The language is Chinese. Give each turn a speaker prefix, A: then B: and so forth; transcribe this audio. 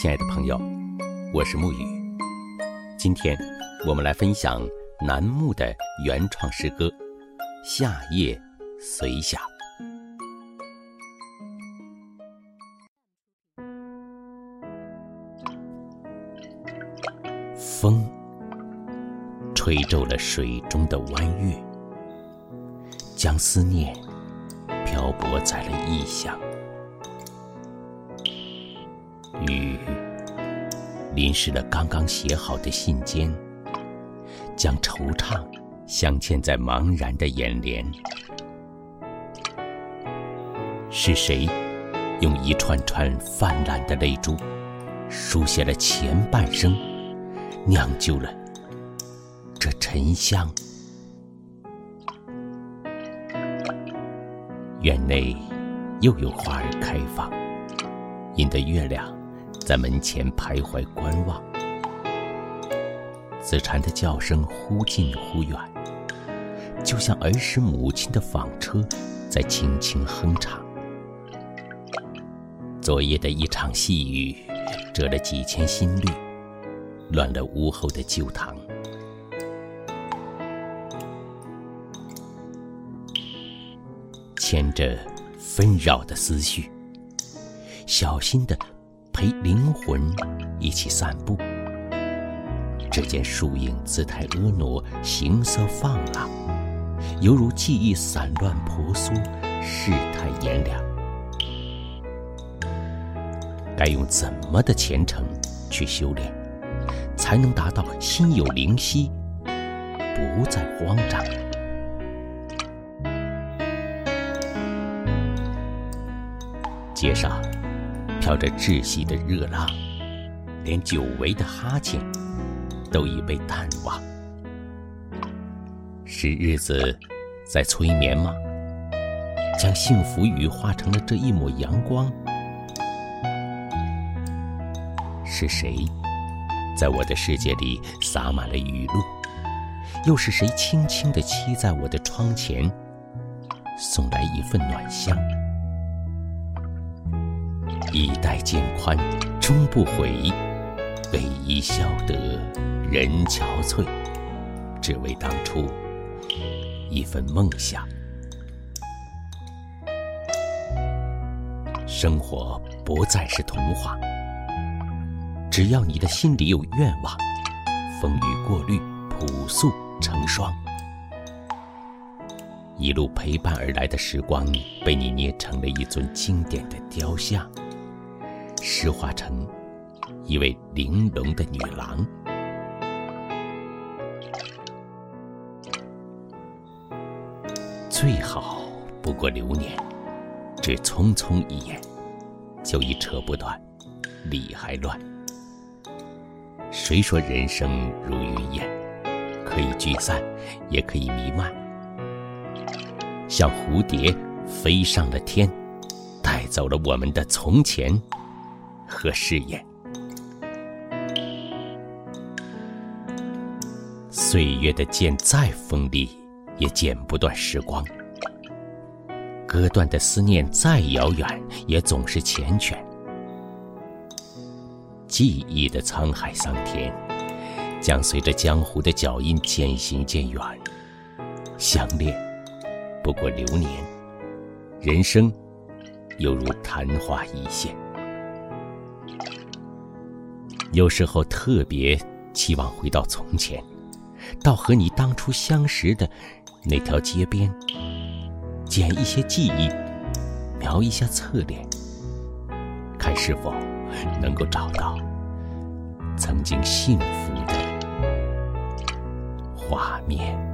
A: 亲爱的朋友，我是沐雨。今天我们来分享楠木的原创诗歌《夏夜随想》。风吹皱了水中的弯月，将思念漂泊在了异乡。雨淋湿了刚刚写好的信笺，将惆怅镶嵌在茫然的眼帘。是谁用一串串泛滥的泪珠，书写了前半生，酿就了这沉香？院内又有花儿开放，引得月亮。在门前徘徊观望，子蝉的叫声忽近忽远，就像儿时母亲的纺车在轻轻哼唱。昨夜的一场细雨，折了几千新绿，乱了屋后的旧堂。牵着纷扰的思绪，小心的。陪灵魂一起散步，只见树影姿态婀娜，形色放浪，犹如记忆散乱婆娑，世态炎凉。该用怎么的虔诚去修炼，才能达到心有灵犀，不再慌张？街上。飘着窒息的热浪，连久违的哈欠都已被淡忘。是日子在催眠吗？将幸福雨化成了这一抹阳光。是谁在我的世界里洒满了雨露？又是谁轻轻地栖在我的窗前，送来一份暖香？衣带渐宽终不悔，为伊消得人憔悴，只为当初一份梦想。生活不再是童话，只要你的心里有愿望，风雨过滤，朴素成双。一路陪伴而来的时光，被你捏成了一尊经典的雕像。石化成一位玲珑的女郎，最好不过流年，只匆匆一眼，就已扯不断，理还乱。谁说人生如云烟，可以聚散，也可以弥漫，像蝴蝶飞上了天，带走了我们的从前。和誓言，岁月的剑再锋利，也剪不断时光；割断的思念再遥远，也总是缱绻。记忆的沧海桑田，将随着江湖的脚印渐行渐远。相恋不过流年，人生犹如昙花一现。有时候特别期望回到从前，到和你当初相识的那条街边，捡一些记忆，描一下侧脸，看是否能够找到曾经幸福的画面。